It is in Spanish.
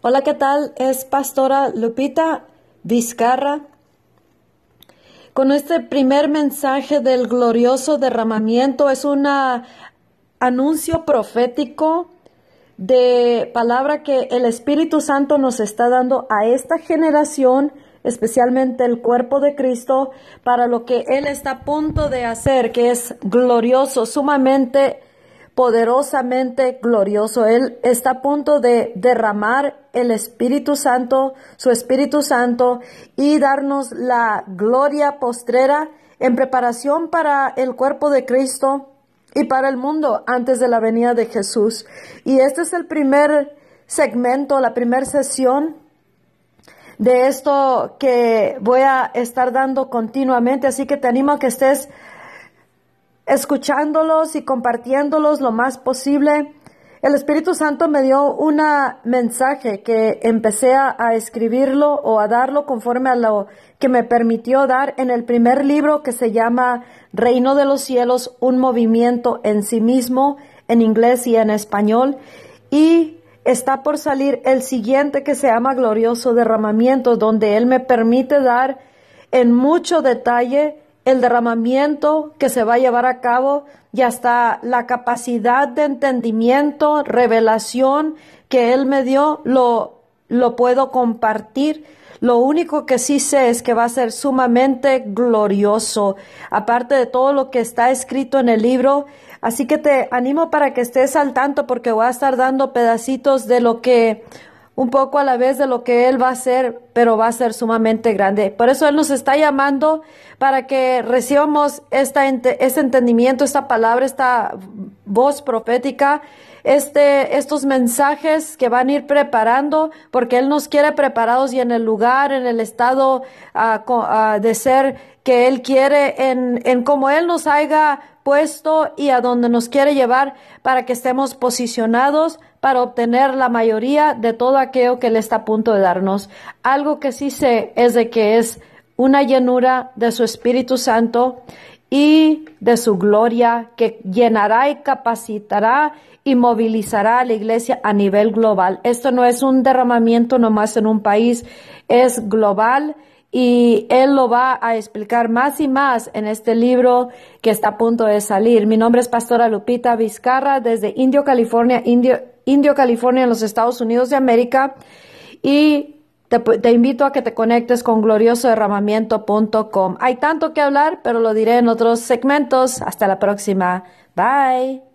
Hola, ¿qué tal? Es Pastora Lupita Vizcarra con este primer mensaje del glorioso derramamiento. Es un anuncio profético de palabra que el Espíritu Santo nos está dando a esta generación, especialmente el cuerpo de Cristo, para lo que Él está a punto de hacer, que es glorioso, sumamente poderosamente glorioso. Él está a punto de derramar el Espíritu Santo, su Espíritu Santo, y darnos la gloria postrera en preparación para el cuerpo de Cristo y para el mundo antes de la venida de Jesús. Y este es el primer segmento, la primera sesión de esto que voy a estar dando continuamente. Así que te animo a que estés escuchándolos y compartiéndolos lo más posible. El Espíritu Santo me dio un mensaje que empecé a, escribirlo o a darlo conforme a lo que me permitió dar en el primer libro que se llama Reino de los Cielos, un movimiento en sí mismo, en inglés y en español. Y está por salir el siguiente que se llama Glorioso Derramamiento, donde Él me permite dar en mucho detalle el derramamiento que se va a llevar a cabo y hasta la capacidad de entendimiento, revelación que Él me dio, lo, lo puedo compartir. Lo único que sí sé es que va a ser sumamente glorioso, aparte de todo lo que está escrito en el libro. Así que te animo para que estés al tanto porque voy a estar dando pedacitos de lo que un poco a la vez de lo que Él va a hacer, pero va a ser sumamente grande. Por eso Él nos está llamando para que recibamos esta, este entendimiento, esta palabra, esta voz profética, este, estos mensajes que van a ir preparando, porque Él nos quiere preparados y en el lugar, en el estado ah, ah, de ser que Él quiere, en, en como Él nos haya puesto y a donde nos quiere llevar para que estemos posicionados para obtener la mayoría de todo aquello que Él está a punto de darnos. Algo que sí sé es de que es una llenura de su Espíritu Santo y de su gloria que llenará y capacitará y movilizará a la iglesia a nivel global. Esto no es un derramamiento nomás en un país, es global y él lo va a explicar más y más en este libro que está a punto de salir. Mi nombre es Pastora Lupita Vizcarra desde Indio, California, Indio, Indio, California, en los Estados Unidos de América. Y te, invito a que te conectes con gloriosoderramamiento.com. Hay tanto que hablar, pero lo diré en otros segmentos. Hasta la próxima. Bye.